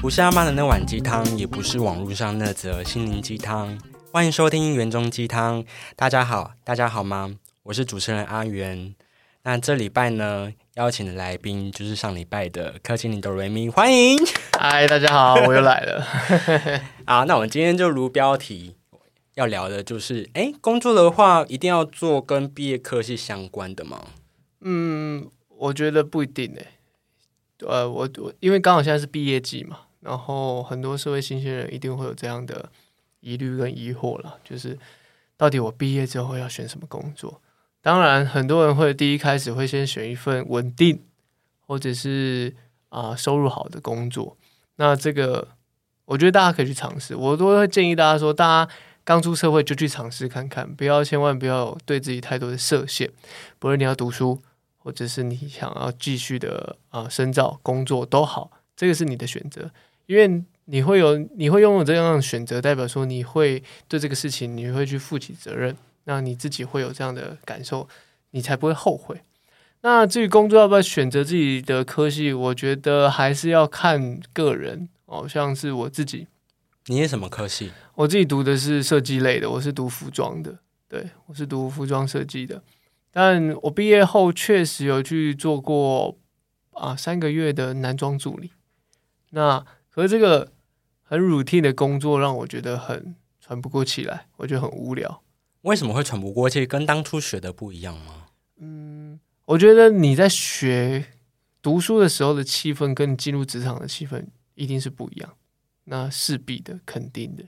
不是阿妈的那碗鸡汤，也不是网络上那则心灵鸡汤。欢迎收听园中鸡汤。大家好，大家好吗？我是主持人阿元。那这礼拜呢，邀请的来宾就是上礼拜的柯经理哆瑞咪，欢迎。嗨，大家好，我又来了。啊，那我们今天就如标题要聊的就是，哎，工作的话一定要做跟毕业科系相关的吗？嗯，我觉得不一定诶。呃，我我因为刚好现在是毕业季嘛。然后很多社会新鲜人一定会有这样的疑虑跟疑惑了，就是到底我毕业之后要选什么工作？当然，很多人会第一开始会先选一份稳定或者是啊收入好的工作。那这个我觉得大家可以去尝试，我都会建议大家说，大家刚出社会就去尝试看看，不要千万不要对自己太多的设限。不论你要读书，或者是你想要继续的啊深造工作都好，这个是你的选择。因为你会有，你会拥有这样的选择，代表说你会对这个事情你会去负起责任，那你自己会有这样的感受，你才不会后悔。那至于工作要不要选择自己的科系，我觉得还是要看个人。哦，像是我自己，你是什么科系？我自己读的是设计类的，我是读服装的，对我是读服装设计的。但我毕业后确实有去做过啊三个月的男装助理，那。可是这个很 routine 的工作让我觉得很喘不过气来，我觉得很无聊。为什么会喘不过气？跟当初学的不一样吗？嗯，我觉得你在学读书的时候的气氛，跟你进入职场的气氛一定是不一样。那势必的，肯定的。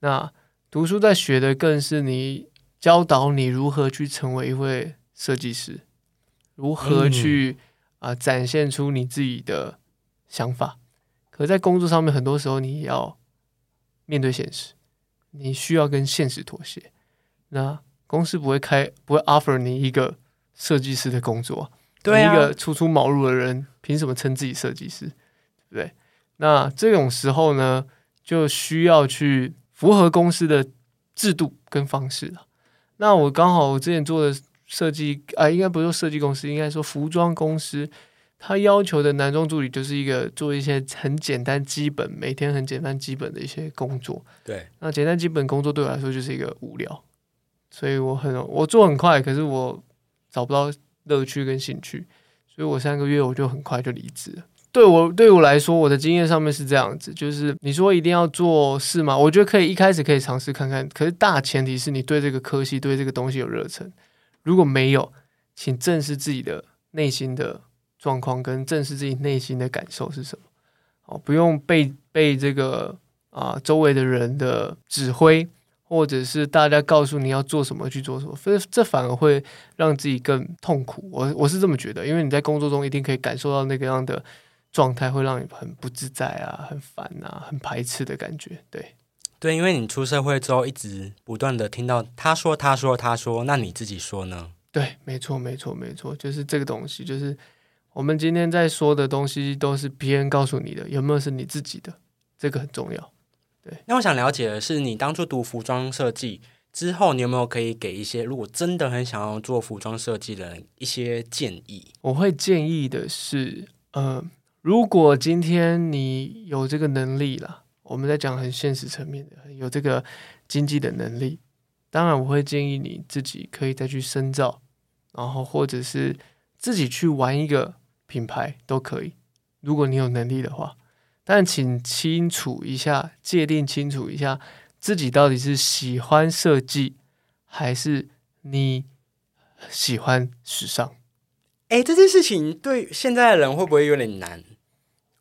那读书在学的更是你教导你如何去成为一位设计师，如何去啊展现出你自己的想法。可在工作上面，很多时候你要面对现实，你需要跟现实妥协。那公司不会开，不会 offer 你一个设计师的工作，对一个初出茅庐的人，凭什么称自己设计师？对不对？那这种时候呢，就需要去符合公司的制度跟方式了。那我刚好我之前做的设计啊，应该不是说设计公司，应该说服装公司。他要求的男装助理就是一个做一些很简单、基本每天很简单、基本的一些工作。对，那简单基本工作对我来说就是一个无聊，所以我很我做很快，可是我找不到乐趣跟兴趣，所以我三个月我就很快就离职了。对我对我来说，我的经验上面是这样子，就是你说一定要做事吗？我觉得可以一开始可以尝试看看，可是大前提是你对这个科系、对这个东西有热忱。如果没有，请正视自己的内心的。状况跟正视自己内心的感受是什么？哦，不用被被这个啊周围的人的指挥，或者是大家告诉你要做什么去做什么，这这反而会让自己更痛苦。我我是这么觉得，因为你在工作中一定可以感受到那个样的状态，会让你很不自在啊，很烦啊，很排斥的感觉。对对，因为你出社会之后，一直不断的听到他说他说他说，那你自己说呢？对，没错没错没错，就是这个东西，就是。我们今天在说的东西都是别人告诉你的，有没有是你自己的？这个很重要。对，那我想了解的是，你当初读服装设计之后，你有没有可以给一些如果真的很想要做服装设计的人一些建议？我会建议的是，呃，如果今天你有这个能力了，我们在讲很现实层面的，有这个经济的能力，当然我会建议你自己可以再去深造，然后或者是自己去玩一个。品牌都可以，如果你有能力的话，但请清楚一下，界定清楚一下，自己到底是喜欢设计，还是你喜欢时尚？哎，这件事情对现在的人会不会有点难？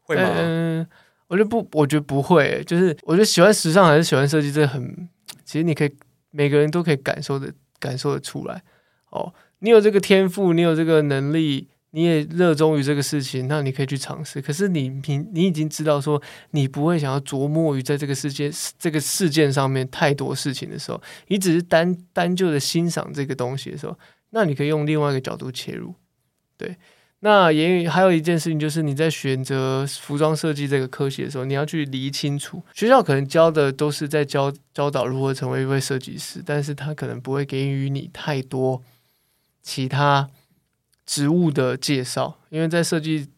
会吗？嗯，我觉得不，我觉得不会。就是我觉得喜欢时尚还是喜欢设计，这很，其实你可以每个人都可以感受的，感受的出来。哦，你有这个天赋，你有这个能力。你也热衷于这个事情，那你可以去尝试。可是你平你已经知道说，你不会想要琢磨于在这个世界这个事件上面太多事情的时候，你只是单单就的欣赏这个东西的时候，那你可以用另外一个角度切入。对，那也还有一件事情，就是你在选择服装设计这个科系的时候，你要去理清楚，学校可能教的都是在教教导如何成为一位设计师，但是他可能不会给予你太多其他职务的介绍，因为在设计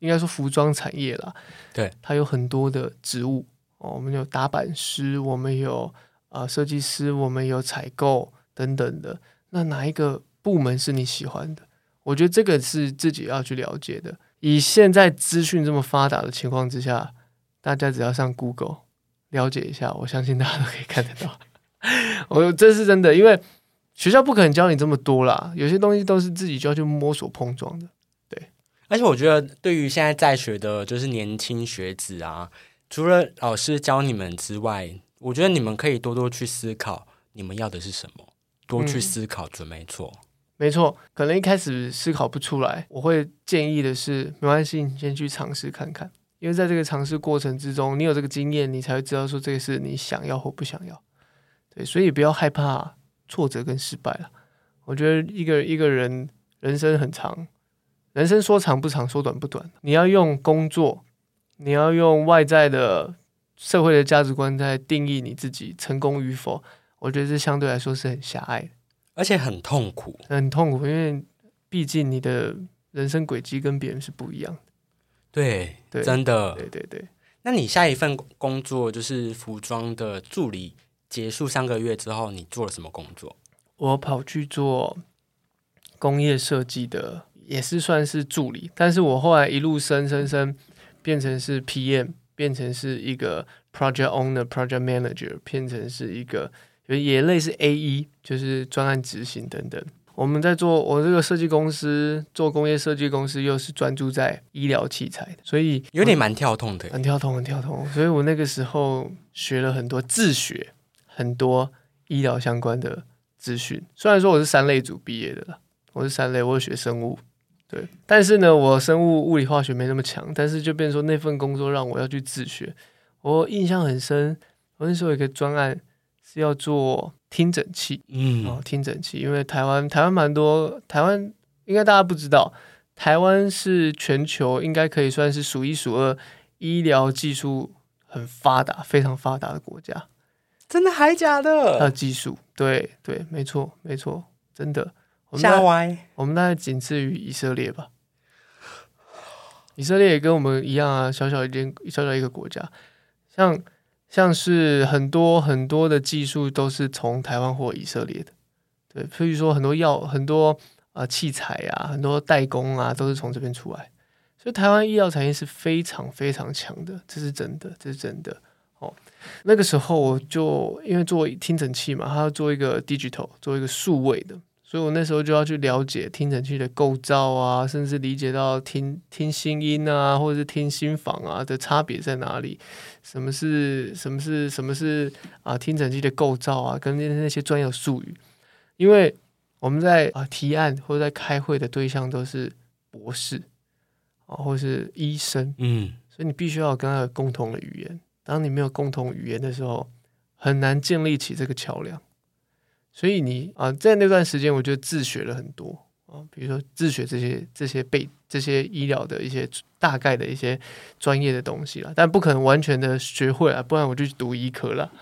应该说服装产业啦，对，它有很多的植物哦，我们有打版师，我们有啊设计师，我们有采购等等的，那哪一个部门是你喜欢的？我觉得这个是自己要去了解的。以现在资讯这么发达的情况之下，大家只要上 Google 了解一下，我相信大家都可以看得到。我这是真的，因为学校不可能教你这么多啦，有些东西都是自己就要去摸索碰撞的。对而且我觉得，对于现在在学的，就是年轻学子啊，除了老师教你们之外，我觉得你们可以多多去思考，你们要的是什么，多去思考准没错。没错，可能一开始思考不出来，我会建议的是，没关系，你先去尝试看看，因为在这个尝试过程之中，你有这个经验，你才会知道说这个是你想要或不想要。对，所以不要害怕挫折跟失败了。我觉得一个一个人人生很长，人生说长不长，说短不短。你要用工作，你要用外在的社会的价值观在定义你自己成功与否。我觉得这相对来说是很狭隘的。而且很痛苦，很痛苦，因为毕竟你的人生轨迹跟别人是不一样的。对，对真的。对对对，那你下一份工作就是服装的助理，结束三个月之后，你做了什么工作？我跑去做工业设计的，也是算是助理，但是我后来一路升升升，变成是 PM，变成是一个 project owner、project manager，变成是一个也类似 AE，，就是专案执行等等。我们在做我这个设计公司，做工业设计公司，又是专注在医疗器材的，所以有点蛮跳痛的。很跳痛，很跳痛。所以我那个时候学了很多自学，很多医疗相关的资讯。虽然说我是三类组毕业的啦，我是三类，我有学生物，对，但是呢，我生物、物理、化学没那么强。但是就变成说那份工作让我要去自学，我印象很深。我那时候有一个专案是要做听诊器，嗯，哦，听诊器，因为台湾台湾蛮多，台湾应该大家不知道，台湾是全球应该可以算是数一数二医疗技术很发达、非常发达的国家。真的还假它的的？技术，对对，没错没错，真的，我们吓歪。我们大概仅次于以色列吧。以色列也跟我们一样啊，小小一点小小一个国家，像像是很多很多的技术都是从台湾或以色列的，对，所以说很多药很多啊、呃器材啊，很多代工啊，都是从这边出来，所以台湾医药产业是非常非常强的，这是真的，这是真的。哦，那个时候我就因为做听诊器嘛，它要做一个 digital，做一个数位的，所以我那时候就要去了解听诊器的构造啊，甚至理解到听听心音啊，或者是听心房啊的差别在哪里，什么是什么是什么是啊听诊器的构造啊，跟那那些专有术语，因为我们在啊提案或者在开会的对象都是博士啊，或是医生，嗯，所以你必须要跟他有共同的语言。当你没有共同语言的时候，很难建立起这个桥梁。所以你啊，在那段时间，我就自学了很多啊，比如说自学这些这些背这些医疗的一些大概的一些专业的东西了，但不可能完全的学会啊，不然我就去读医科了。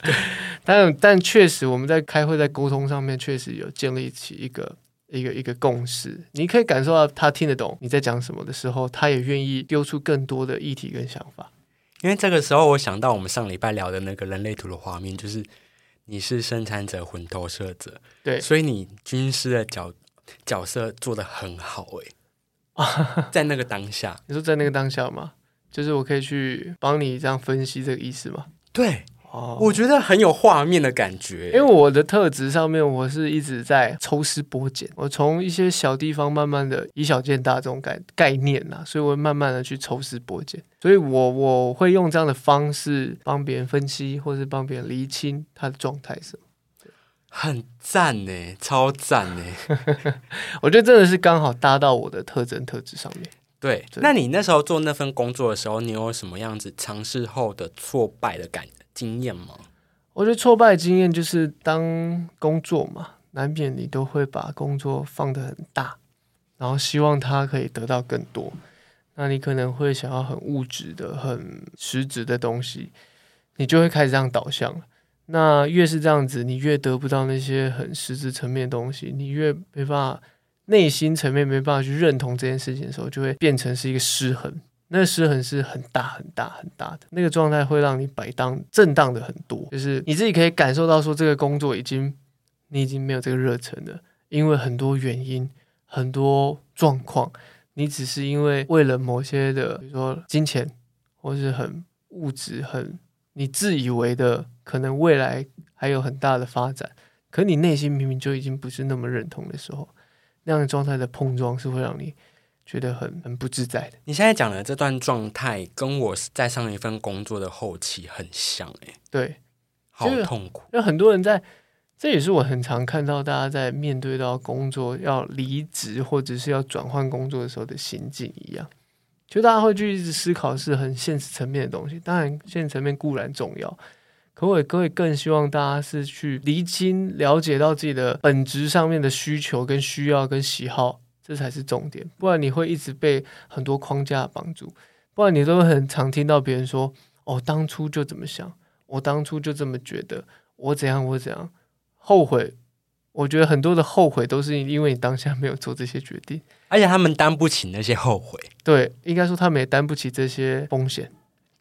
但但确实，我们在开会在沟通上面，确实有建立起一个一个一个共识。你可以感受到他听得懂你在讲什么的时候，他也愿意丢出更多的议题跟想法。因为这个时候我想到我们上礼拜聊的那个人类图的画面，就是你是生产者、混投射者，对所以你军师的角角色做的很好诶、在那个当下，你说在那个当下吗？就是我可以去帮你这样分析这个意思吗？对哦，我觉得很有画面的感觉，因为我的特质上面，我是一直在抽丝剥茧，我从一些小地方慢慢的以小见大这种概概念呐、所以我会慢慢的去抽丝剥茧，所以我我会用这样的方式帮别人分析，或是帮别人厘清他的状态是什么。很赞呢，超赞呢。我觉得真的是刚好搭到我的特征特质上面。对，对那你那时候做那份工作的时候，你有什么样子尝试后的挫败的感经验吗？我觉得挫败经验就是当工作嘛，难免你都会把工作放得很大，然后希望他可以得到更多。那你可能会想要很物质的、很实质的东西，你就会开始这样导向了。那越是这样子，你越得不到那些很实质层面的东西，你越没办法内心层面没办法去认同这件事情的时候，就会变成是一个失衡。那失衡是很大很大很大的，那个状态会让你摆荡震荡的很多，就是你自己可以感受到说这个工作已经你已经没有这个热忱了，因为很多原因、很多状况，你只是因为为了某些的，比如说金钱，或是很物质、很你自以为的可能未来还有很大的发展，可你内心明明就已经不是那么认同的时候，那样的状态的碰撞是会让你。觉得很很不自在的。你现在讲的这段状态，跟我在上一份工作的后期很像，诶，对，好痛苦。有很多人在，这也是我很常看到大家在面对到工作要离职或者是要转换工作的时候的心境一样，就大家会去一直思考是很现实层面的东西。当然，现实层面固然重要，可我各位更希望大家是去厘清、了解到自己的本质上面的需求、跟需要、跟喜好。这才是重点，不然你会一直被很多框架绑住，不然你都很常听到别人说：“哦，当初就怎么想，我当初就这么觉得，我怎样我怎样，后悔。”我觉得很多的后悔都是因为你当下没有做这些决定，而且他们担不起那些后悔。对，应该说他们也担不起这些风险。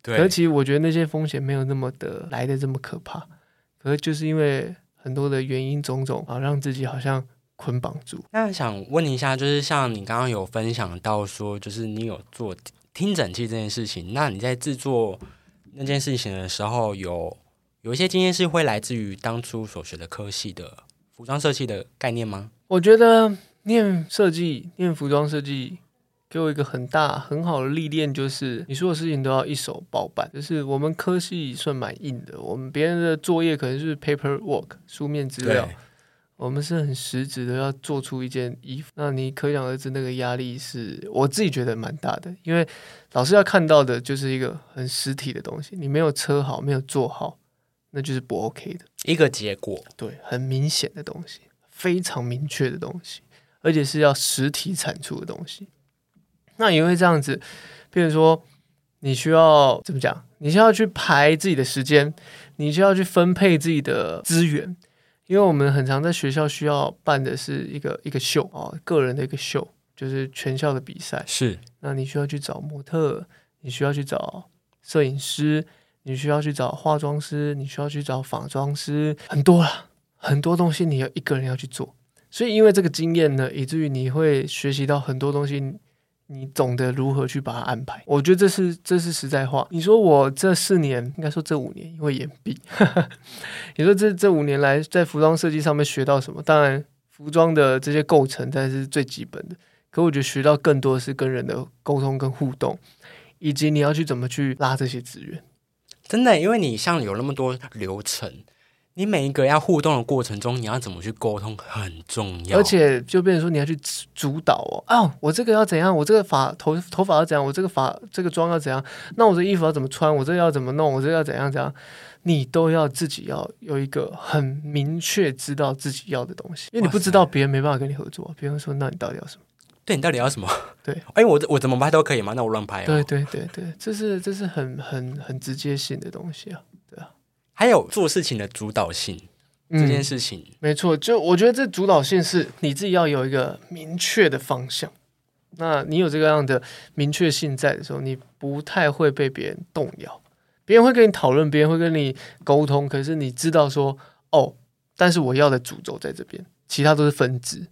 对，而且我觉得那些风险没有那么的来的这么可怕，可是就是因为很多的原因种种啊，让自己好像。捆绑住。那想问一下，就是像你刚刚有分享到说，就是你有做听诊器这件事情，那你在制作那件事情的时候，有有一些经验是会来自于当初所学的科系的服装设计的概念吗？我觉得念设计、念服装设计，给我一个很大很好的历练，就是你所有事情都要一手包办。就是我们科系算蛮硬的，我们别人的作业可能是 paper work 书面资料。我们是很实质的要做出一件衣服，那你可想而知那个压力是我自己觉得蛮大的，因为老师要看到的就是一个很实体的东西，你没有车好，没有做好，那就是不 OK 的一个结果。对，很明显的东西，非常明确的东西，而且是要实体产出的东西。那也会这样子，比如说你需要怎么讲？你需要去排自己的时间，你需要去分配自己的资源。因为我们很常在学校需要办的是一个一个秀啊，个人的一个秀，就是全校的比赛。是，那你需要去找模特，你需要去找摄影师，你需要去找化妆师，你需要去找仿妆师，很多啦，很多东西你要一个人要去做。所以因为这个经验呢，以至于你会学习到很多东西。你懂得如何去把它安排，我觉得这是这是实在话。你说我这四年，应该说这五年，因为延毕。你说这这五年来在服装设计上面学到什么？当然，服装的这些构成才是最基本的。可我觉得学到更多是跟人的沟通跟互动，以及你要去怎么去拉这些资源。真的，因为你像有那么多流程。你每一个要互动的过程中，你要怎么去沟通很重要，而且就变成说你要去主导哦啊，我这个要怎样，我这个发头头发要怎样，我这个发这个妆要怎样，那我这衣服要怎么穿，我这个要怎么弄，我这个要怎样怎样，你都要自己要有一个很明确知道自己要的东西，因为你不知道别人没办法跟你合作。别人说，那你到底要什么？对你到底要什么？对，哎，我我怎么拍都可以吗？那我乱拍？对对对对，这是这是很很很直接性的东西啊。还有做事情的主导性这件事情，没错，就我觉得这主导性是你自己要有一个明确的方向。那你有这个样的明确性在的时候，你不太会被别人动摇。别人会跟你讨论，别人会跟你沟通，可是你知道说，哦，但是我要的主轴在这边，其他都是分支，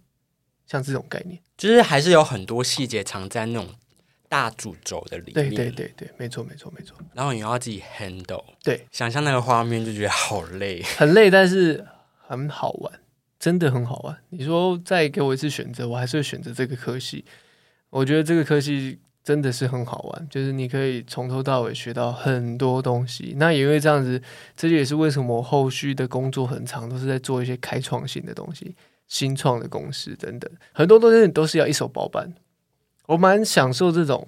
像这种概念，就是还是有很多细节藏在那种。大主轴的里面，对对对对，没错没错没错。然后你要自己 handle，对，想象那个画面就觉得好累，很累，但是很好玩，真的很好玩。你说再给我一次选择，我还是会选择这个科系。我觉得这个科系真的是很好玩，就是你可以从头到尾学到很多东西。那也因为这样子，这就也是为什么我后续的工作很长，都是在做一些开创性的东西、新创的公司等等，很多东西都是要一手包办。我蛮享受这种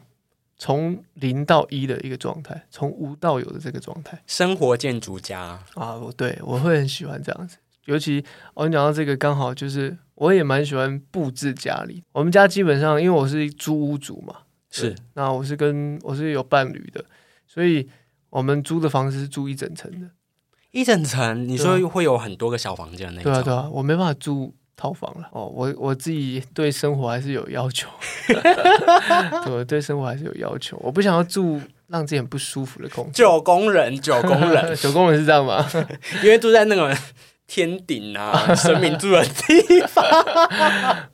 从零到一的一个状态，从无到有的这个状态。生活建筑家啊，我对我会很喜欢这样子。尤其我讲到这个，刚好就是我也蛮喜欢布置家里。我们家基本上，因为我是租屋主嘛，是那我是跟我是有伴侣的，所以我们租的房子是住一整层的。一整层，你说会有很多个小房间那种，对啊，对啊，我没办法住套房了。哦，我我自己对生活还是有要求，对，我对生活还是有要求。我不想要住让自己很不舒服的空间。九宫人，九宫人，九宫人是这样吗？因为住在那个天顶啊，神明住的地方。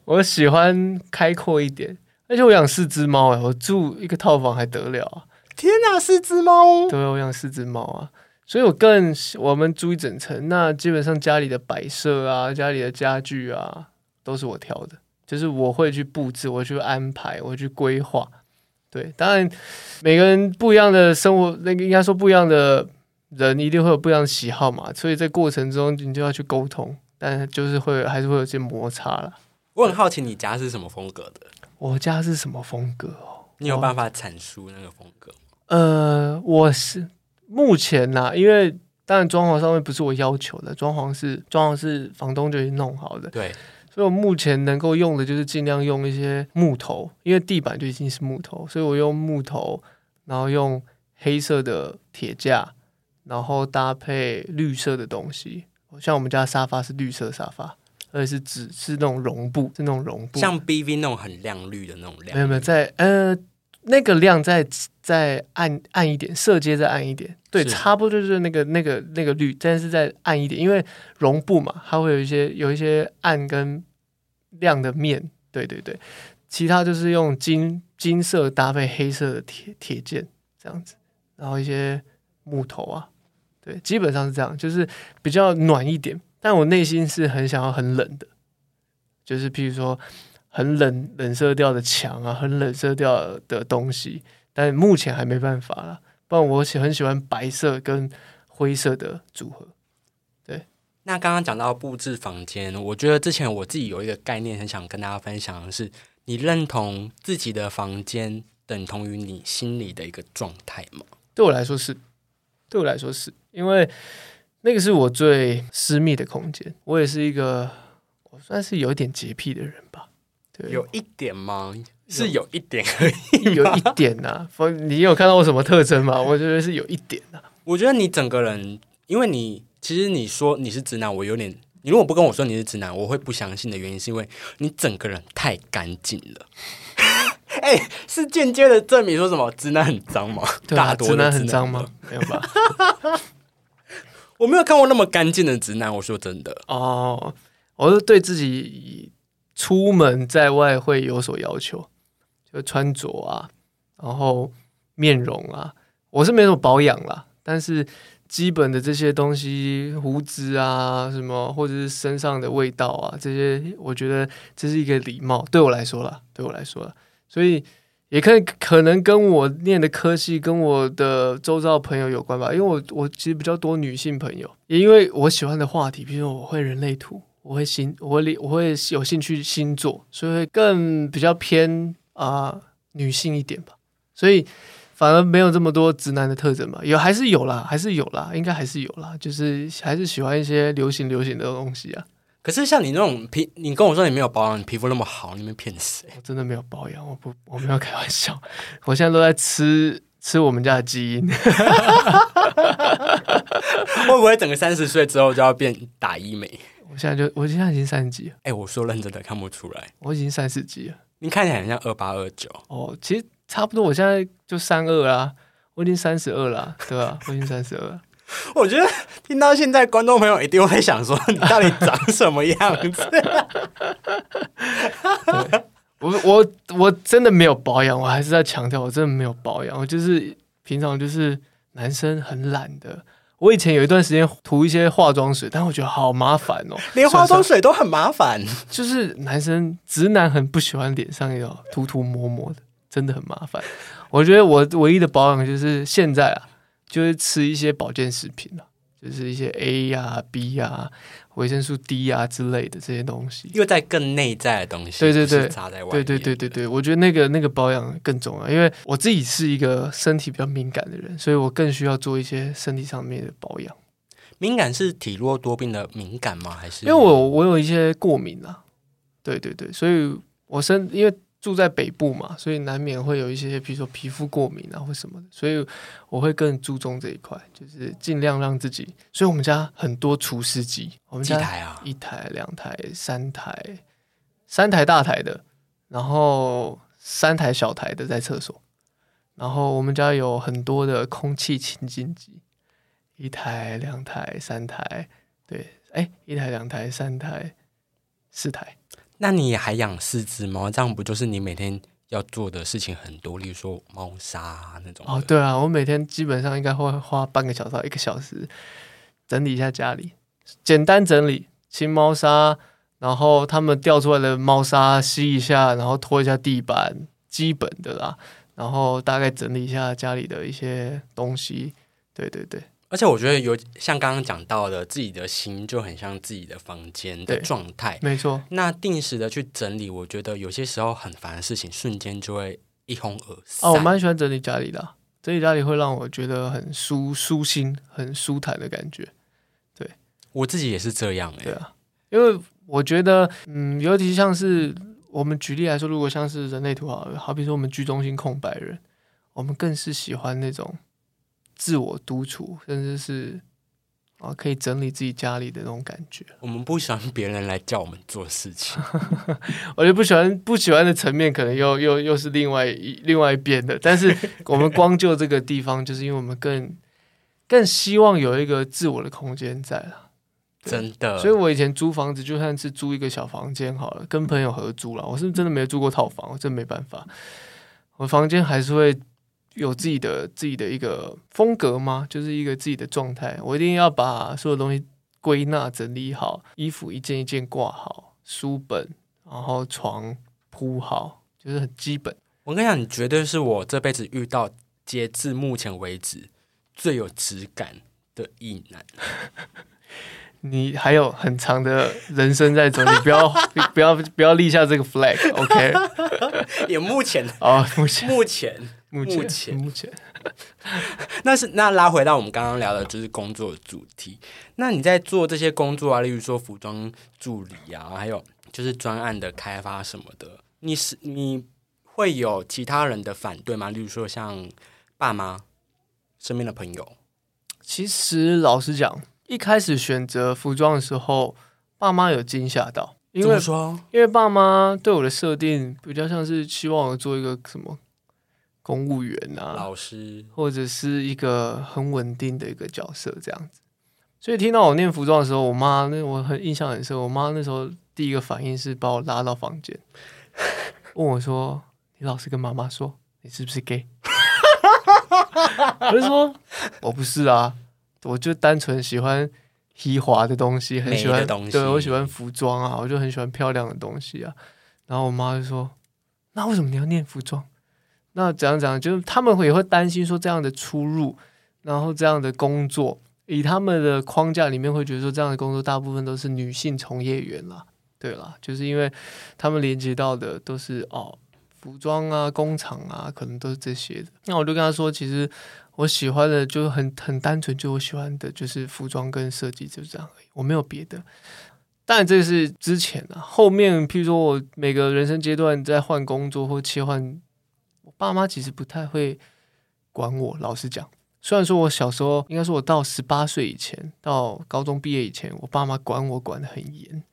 我喜欢开阔一点，而且我养四只猫哎，我住一个套房还得了啊？天哪，四只猫！对，我养四只猫啊，所以我更我们租一整层，那基本上家里的摆设啊，家里的家具啊，都是我挑的，就是我会去布置，我会去安排，我会去规划。对，当然每个人不一样的生活，那个应该说不一样的人，一定会有不一样的喜好嘛，所以在过程中你就要去沟通，但就是会还是会有些摩擦了。我很好奇你家是什么风格的，我家是什么风格哦？你有办法阐述那个风格吗？呃，我是目前呐、因为当然装潢上面不是我要求的，装潢是装潢是房东就已经弄好的，对，所以我目前能够用的就是尽量用一些木头，因为地板就已经是木头，所以我用木头，然后用黑色的铁架，然后搭配绿色的东西，像我们家沙发是绿色沙发，而且是纸是那种绒布，是那种绒布，像 BV 那种很亮绿的那种亮，没有没有，在呃那个亮再再暗暗一点，色阶再暗一点，对，差不多就是那个那个那个绿，但是再暗一点，因为绒布嘛，它会有一些有一些暗跟亮的面，对对对，其他就是用金金色搭配黑色的铁铁件这样子，然后一些木头啊，对，基本上是这样，就是比较暖一点，但我内心是很想要很冷的，就是譬如说。很冷冷色调的墙啊，很冷色调的东西，但目前还没办法啦。不然我喜很喜欢白色跟灰色的组合。对那刚刚讲到布置房间，我觉得之前我自己有一个概念，很想跟大家分享的是，你认同自己的房间等同于你心里的一个状态吗？对我来说是，对我来说是因为那个是我最私密的空间。我也是一个，我算是有点洁癖的人吧。对，有一点吗？是有一点而已。有一点呐、啊。你有看到我什么特征吗？我觉得是有一点呐、啊。我觉得你整个人，因为你其实你说你是直男，我有点，你如果不跟我说你是直男，我会不相信的原因是因为你整个人太干净了。哎、是间接的证明说什么直男很脏吗？对啊，大多直男很脏吗吗？？没有吧？我没有看过那么干净的直男，我说真的。哦，我是对自己出门在外会有所要求，就穿着啊，然后面容啊，我是没什么保养啦，但是基本的这些东西，胡子啊什么，或者是身上的味道啊，这些我觉得这是一个礼貌，对我来说啦，对我来说啦，所以。也可以可能跟我念的科系跟我的周遭朋友有关吧，因为我我其实比较多女性朋友，也因为我喜欢的话题，比如说我会人类图，我会星，我会理我会有兴趣星座，所以会更比较偏啊、女性一点吧，所以反而没有这么多直男的特征嘛，有还是有啦，还是有啦，应该还是有啦，就是还是喜欢一些流行流行的东西啊，可是像你那种皮，你跟我说你没有保养，你皮肤那么好，你们骗谁？我真的没有保养，我不我没有开玩笑，我现在都在吃吃我们家的基因。会不会整个三十岁之后就要变打医美？我现在就，我现在已经三十几了，哎、我说认真的，看不出来，我已经三十几了。你看起来很像二八二九。哦，其实差不多，我现在就三二啦，我已经三十二了，对吧、我已经三十二。我觉得听到现在，观众朋友一定会想说，你到底长什么样子？我我我真的没有保养，我还是在强调，我真的没有保养。我就是平常就是男生很懒的。我以前有一段时间涂一些化妆水，但我觉得好麻烦哦，连化妆水都很麻烦。就是男生直男很不喜欢脸上有涂涂抹抹的，真的很麻烦。我觉得我唯一的保养就是现在啊，就是吃一些保健食品啊，就是一些 A 呀、B 呀、维生素 D 呀、之类的这些东西。又在更内在的东西，对对对在外面。对对对对对，我觉得那个那个保养更重要，因为我自己是一个身体比较敏感的人，所以我更需要做一些身体上面的保养。敏感是体弱多病的敏感吗？还是因为我我有一些过敏啊，对对对，所以我身因为住在北部嘛，所以难免会有一些，比如说皮肤过敏啊或什么的，所以我会更注重这一块，就是尽量让自己。所以我们家很多除湿机，我们家几台啊？一台、两台、三台，三台大台的，然后三台小台的在厕所，然后我们家有很多的空气清净机，一台、两台、三台，对，哎，一台、两台、三台、四台，那你还养四只猫，这样不就是你每天要做的事情很多，例如说猫砂、那种哦，对啊，我每天基本上应该会花半个小时到一个小时整理一下家里，简单整理清猫砂，然后他们掉出来的猫砂吸一下，然后拖一下地板，基本的啦，然后大概整理一下家里的一些东西。对对对，而且我觉得有像刚刚讲到的，自己的心就很像自己的房间的状态。没错，那定时的去整理，我觉得有些时候很烦的事情，瞬间就会一哄而散。哦，我蛮喜欢整理家里的啊、整理家里会让我觉得很舒舒心、很舒坦的感觉。对我自己也是这样哎、对啊，因为我觉得，嗯，尤其像是我们举例来说，如果像是人类图好了，好比说我们居中心空白人，我们更是喜欢那种自我独处，甚至是啊可以整理自己家里的那种感觉。我们不喜欢别人来叫我们做事情。我就不喜欢不喜欢的层面，可能又又又是另外一另外一边的。但是我们光就这个地方，就是因为我们更更希望有一个自我的空间在了。真的，所以我以前租房子，就算是租一个小房间好了，跟朋友合租了。我是真的没有住过套房，我真没办法。我房间还是会有自己的自己的一个风格吗？就是一个自己的状态。我一定要把所有东西归纳整理好，衣服一件一件挂好，书本，然后床铺好，就是很基本。我跟你讲，你绝对是我这辈子遇到截至目前为止最有质感的异男。你还有很长的人生在走，你不要 不要不要立下这个 flag，OK？也目前哦，目前目前，目前目前目前。那是那拉回到我们刚刚聊的就是工作的主题。那你在做这些工作啊，例如说服装助理啊，还有就是专案的开发什么的，你是你会有其他人的反对吗？例如说像爸妈、身边的朋友，其实老实讲，一开始选择服装的时候，爸妈有惊吓到，因为说因为爸妈对我的设定比较像是希望我做一个什么公务员啊，老师或者是一个很稳定的一个角色这样子。所以听到我念服装的时候，我妈那我很印象很深，我妈那时候第一个反应是把我拉到房间，问我说：“你老实跟妈妈说，你是不是 gay？” 我就说：“我不是啊，我就单纯喜欢稀滑的东西，很喜欢对我喜欢服装啊，我就很喜欢漂亮的东西啊。”然后我妈就说：“那为什么你要念服装？”那怎样讲？就是他们会也会担心说这样的出入，然后这样的工作，以他们的框架里面会觉得说这样的工作大部分都是女性从业员啦，对啦，就是因为他们连接到的都是哦服装啊、工厂啊，可能都是这些的。那我就跟他说，其实我喜欢的就是很很单纯，就我喜欢的就是服装跟设计，就这样而已，我没有别的。但，这是之前啊，后面譬如说我每个人生阶段在换工作或切换，爸妈其实不太会管我。老实讲，虽然说我小时候，应该说我到十八岁以前，到高中毕业以前，我爸妈管我管得很严，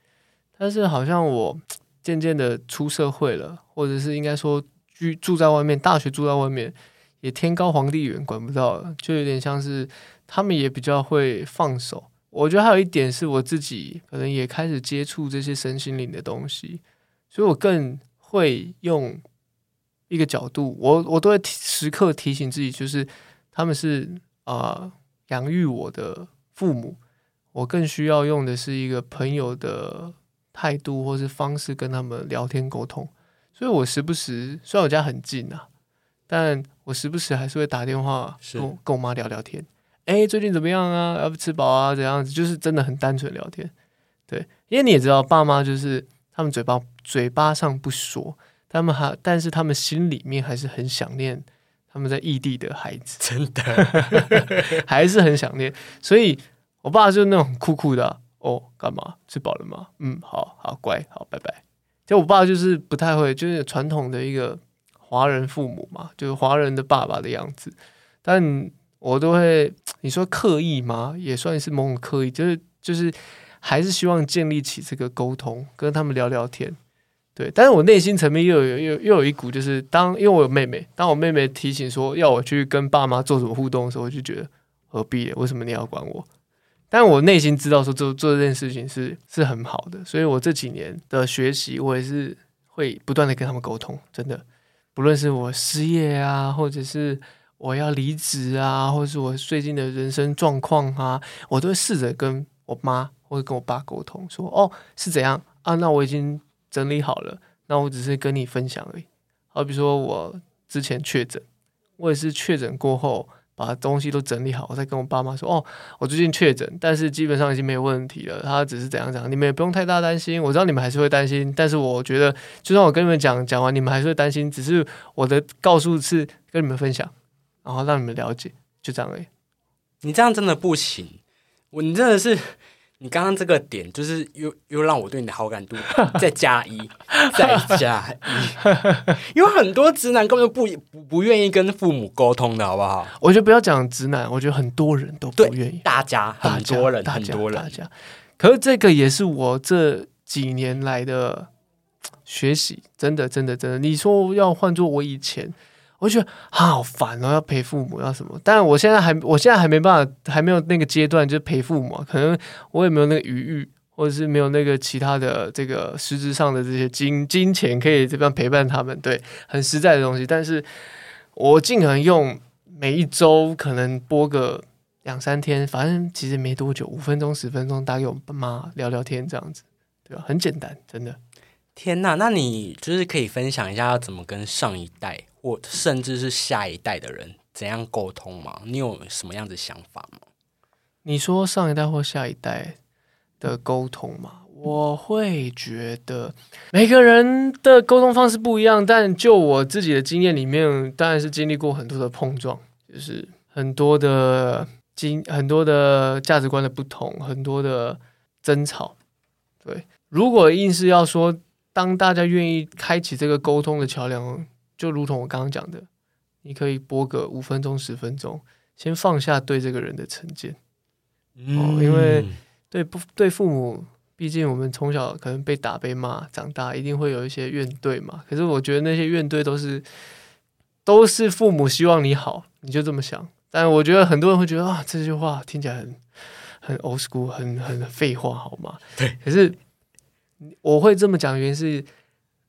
但是好像我 渐渐的出社会了，或者是应该说居住在外面，大学住在外面，也天高皇帝远，管不到了，就有点像是他们也比较会放手。我觉得还有一点是我自己可能也开始接触这些身心灵的东西，所以我更会用一个角度，我我都会时刻提醒自己，就是他们是啊、呃养育我的父母，我更需要用的是一个朋友的态度或是方式跟他们聊天沟通，所以我时不时虽然我家很近啊，但我时不时还是会打电话跟我跟我妈聊聊天。哎，最近怎么样啊？要不吃饱啊？怎样子？就是真的很单纯聊天。对，因为你也知道，爸妈就是他们嘴巴嘴巴上不说，他们还但是他们心里面还是很想念他们在异地的孩子，真的 还是很想念。所以我爸就是那种酷酷的啊、哦，干嘛？吃饱了吗？嗯，好好乖，好，拜拜。就我爸就是不太会，就是传统的一个华人父母嘛，就是华人的爸爸的样子。但我都会，你说刻意吗？也算是某种刻意，就是就是还是希望建立起这个沟通，跟他们聊聊天。对，但是我内心层面又有又又有一股，就是当因为我有妹妹，当我妹妹提醒说要我去跟爸妈做什么互动的时候，我就觉得何必？为什么你要管我？但我内心知道说做 做这件事情是是很好的，所以我这几年的学习，我也是会不断的跟他们沟通。真的，不论是我失业啊，或者是我要离职啊，或者是我最近的人生状况啊，我都会试着跟我妈或者跟我爸沟通，说哦是怎样啊？那我已经。整理好了，那我只是跟你分享而已。好比说，我之前确诊，我也是确诊过后把东西都整理好，我再跟我爸妈说：“哦，我最近确诊，但是基本上已经没有问题了。他只是怎样讲，你们也不用太大担心。我知道你们还是会担心，但是我觉得，就算我跟你们讲讲完，你们还是会担心。只是我的告诉是跟你们分享，然后让你们了解，就这样而已。你这样真的不行，我你真的是。”你刚刚这个点，就是又又让我对你的好感度 再加一，再加一，因为很多直男根本不不不愿意跟父母沟通的，好不好？我觉得不要讲直男，我觉得很多人都不愿意。大家很多人，很多人，大家。可是这个也是我这几年来的学习，真的，真的，真的。你说要换做我以前。我觉得好烦哦，要陪父母要什么？但我现在还，我现在还没办法，还没有那个阶段，就是陪父母。可能我也没有那个余裕，或者是没有那个其他的这个实质上的这些金金钱可以这边陪伴他们。对，很实在的东西。但是我尽可能用每一周可能播个两三天，反正其实没多久，五分钟十分钟打给我爸妈聊聊天这样子，对吧？很简单，真的。天呐，那你就是可以分享一下要怎么跟上一代？或甚至是下一代的人怎样沟通吗？你有什么样的想法吗？你说上一代或下一代的沟通吗？我会觉得每个人的沟通方式不一样，但就我自己的经验里面，当然是经历过很多的碰撞，就是很多的经很多的价值观的不同，很多的争吵。对，如果硬是要说，当大家愿意开启这个沟通的桥梁。就如同我刚刚讲的，你可以播个五分钟、十分钟，先放下对这个人的成见。哦，因为对不对父母，毕竟我们从小可能被打、被骂长大，一定会有一些怨怼嘛。可是我觉得那些怨怼都是都是父母希望你好，你就这么想。但我觉得很多人会觉得啊，这句话听起来很很 old school，很很废话，好吗？对。可是我会这么讲，原因是。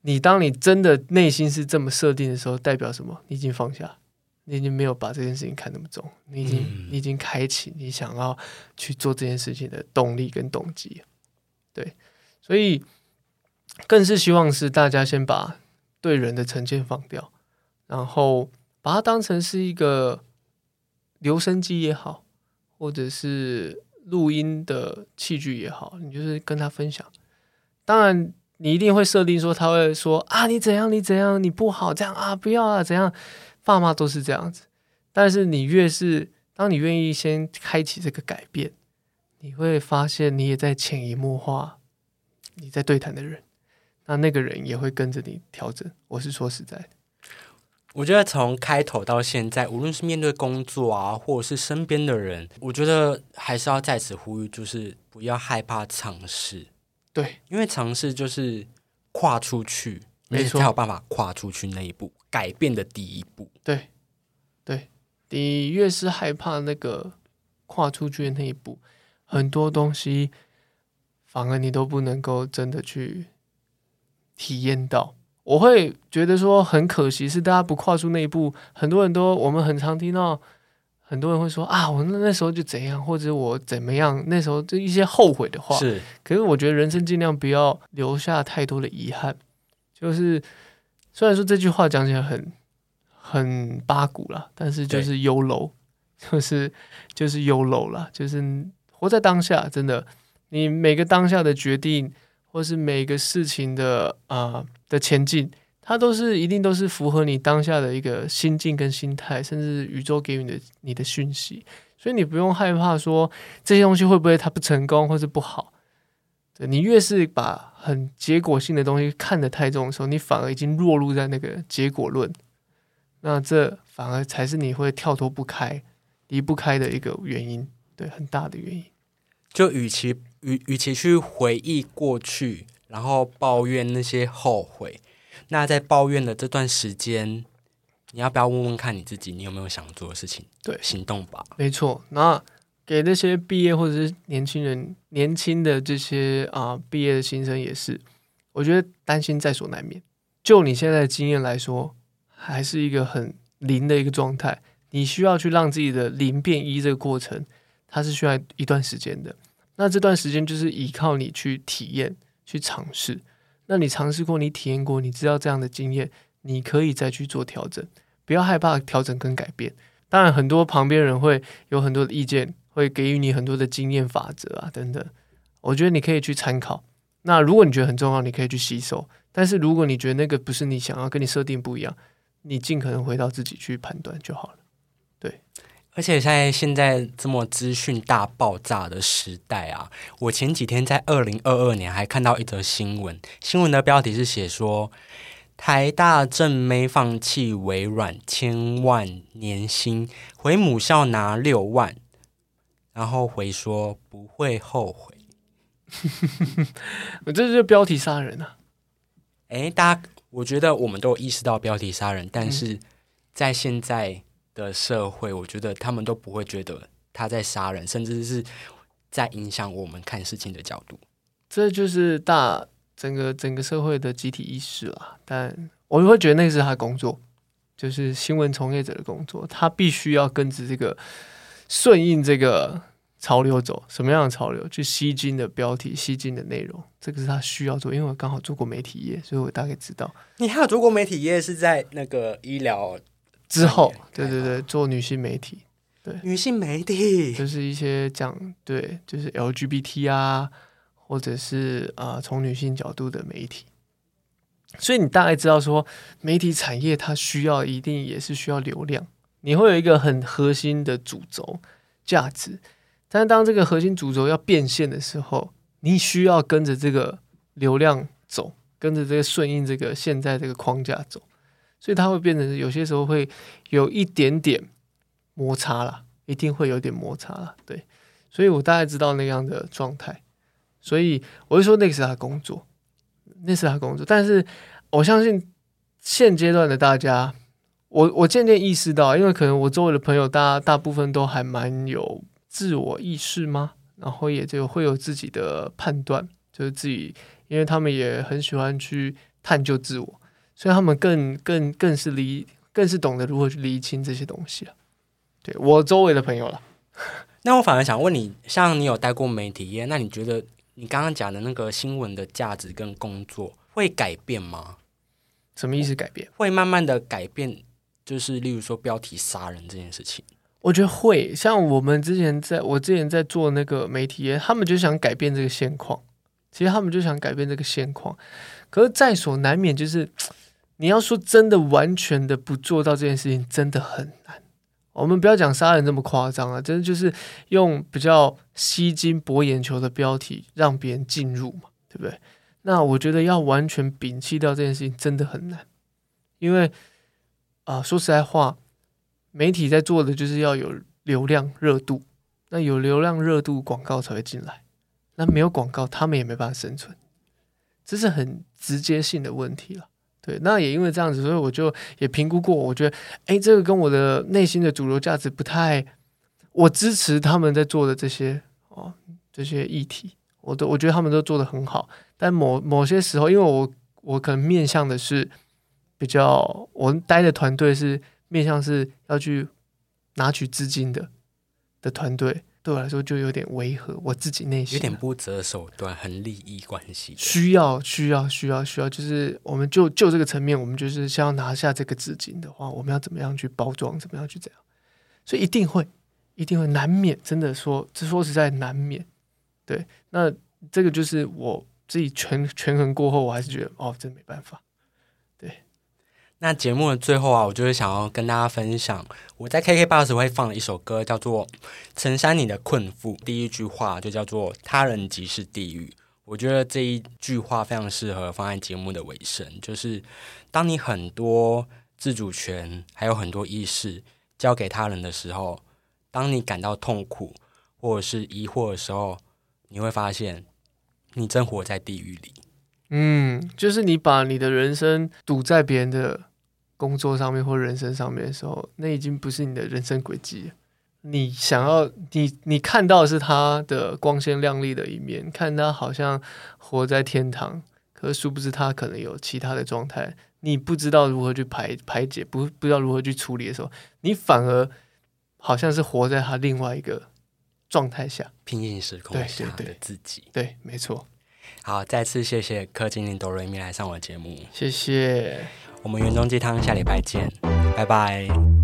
你当你真的内心是这么设定的时候，代表什么？你已经放下，你已经没有把这件事情看那么重，你已经你已经开启你想要去做这件事情的动力跟动机。对，所以更是希望是大家先把对人的成见放掉，然后把它当成是一个留声机也好，或者是录音的器具也好，你就是跟他分享。当然。你一定会设定说他会说啊，你怎样你怎样你不好这样啊，不要啊怎样，爸妈都是这样子。但是你越是当你愿意先开启这个改变，你会发现你也在潜移默化你在对谈的人，那那个人也会跟着你调整。我是说实在的，我觉得从开头到现在，无论是面对工作啊，或者是身边的人，我觉得还是要在此呼吁，就是不要害怕尝试。对，因为尝试就是跨出去，没错，才有办法跨出去那一步，改变的第一步。对，对，你越是害怕那个跨出去的那一步，很多东西反而你都不能够真的去体验到。我会觉得说很可惜，是大家不跨出那一步。很多人都，我们很常听到。很多人会说啊，我那那时候就怎样，或者我怎么样，那时候就一些后悔的话。是，可是我觉得人生尽量不要留下太多的遗憾。就是虽然说这句话讲起来很很八股了，但是就是优柔，就是就是优柔了，就是活在当下。真的，你每个当下的决定，或是每个事情的啊的前进。它都是一定都是符合你当下的一个心境跟心态，甚至宇宙给予的你的讯息，所以你不用害怕说这些东西会不会它不成功或是不好。对你越是把很结果性的东西看得太重的时候，你反而已经落入在那个结果论，那这反而才是你会跳脱不开、离不开的一个原因，对，很大的原因。就与其与与其去回忆过去，然后抱怨那些后悔，那在抱怨的这段时间，你要不要问问看你自己，你有没有想做的事情？对，行动吧。没错，那给那些毕业或者是年轻人、年轻的这些啊毕业的新生也是，我觉得担心在所难免。就你现在的经验来说，还是一个很零的一个状态，你需要去让自己的零变一这个过程，它是需要一段时间的。那这段时间就是依靠你去体验、去尝试。那你尝试过，你体验过，你知道这样的经验，你可以再去做调整，不要害怕调整跟改变。当然，很多旁边人会有很多的意见。会给予你很多的经验法则啊，等等，我觉得你可以去参考。那如果你觉得很重要，你可以去吸收。但是如果你觉得那个不是你想要，跟你设定不一样，你尽可能回到自己去判断就好了。对，而且在现在这么资讯大爆炸的时代啊，我前几天在二零二二年还看到一则新闻，新闻的标题是写说台大正妹放弃微软千万年薪，回母校拿六万。然后回说不会后悔，我 这是标题杀人啊！哎，大家，我觉得我们都有意识到标题杀人，但是在现在的社会，我觉得他们都不会觉得他在杀人，甚至是在影响我们看事情的角度。这就是大整个整个社会的集体意识了。但我会觉得那是他工作，就是新闻从业者的工作，他必须要跟着这个。顺应这个潮流走，什么样的潮流？就吸睛的标题、吸睛的内容，这个是他需要做。因为我刚好做过媒体业，所以我大概知道。你还有做过媒体业，是在那个医疗之后？对对对，做女性媒体，对女性媒体，就是一些讲对，就是 LGBT 啊，或者是啊，从女性角度的媒体。所以你大概知道说，媒体产业它需要一定也是需要流量。你会有一个很核心的主轴价值，但是当这个核心主轴要变现的时候，你需要跟着这个流量走，跟着这个顺应这个现在这个框架走，所以它会变成有些时候会有一点点摩擦啦，一定会有点摩擦啦。对，所以我大概知道那样的状态，所以我就说那是他工作，那是他工作，但是我相信现阶段的大家。我我渐渐意识到，因为可能我周围的朋友大大部分都还蛮有自我意识吗？然后也就会有自己的判断，就是自己，因为他们也很喜欢去探究自我，所以他们更更更是理，更是懂得如何去理清这些东西了。对我周围的朋友了，那我反而想问你，像你有待过媒体业，那你觉得你刚刚讲的那个新闻的价值跟工作会改变吗？什么意思？改变？会慢慢的改变。就是例如说标题杀人这件事情，我觉得会像我们之前在我之前在做那个媒体业，他们就想改变这个现况。其实他们就想改变这个现况，可是在所难免，就是你要说真的完全的不做到这件事情，真的很难。我们不要讲杀人这么夸张啊，真的就是用比较吸睛博眼球的标题让别人进入嘛，对不对？那我觉得要完全摒弃掉这件事情，真的很难，因为。啊，说实在话，媒体在做的就是要有流量热度，那有流量热度，广告才会进来。那没有广告，他们也没办法生存，这是很直接性的问题了。对，那也因为这样子，所以我就也评估过，我觉得，哎，这个跟我的内心的主流价值不太，我支持他们在做的这些哦，这些议题，我都我觉得他们都做的很好。但某某些时候，因为我我可能面向的是。比较，我待的团队是面向是要去拿取资金的的团队，对我来说就有点违和，我自己内心有点不择手段，很利益关系，需要需要需要需要，就是我们就就这个层面，我们就是想要拿下这个资金的话，我们要怎么样去包装，怎么样去这样，所以一定会一定会难免，真的说，这说实在难免，对，那这个就是我自己权权衡过后，我还是觉得哦，真没办法。那节目的最后啊，我就是想要跟大家分享，我在 KK Bus 会放了一首歌，叫做《陈山你的困缚》。第一句话就叫做“他人即是地狱”。我觉得这一句话非常适合放在节目的尾声，就是当你很多自主权还有很多意识交给他人的时候，当你感到痛苦或者是疑惑的时候，你会发现你正活在地狱里。嗯，就是你把你的人生堵在别人的工作上面或人生上面的时候，那已经不是你的人生轨迹了。你想要你你看到的是他的光鲜亮丽的一面，看他好像活在天堂，可是殊不知他可能有其他的状态，你不知道如何去排排解，不不知道如何去处理的时候，你反而好像是活在他另外一个状态下。平行时空对下对对的自己。对，没错，好，再次谢谢柯经理哆瑞咪来上我的节目，谢谢。我们园中鸡汤下礼拜见，拜拜。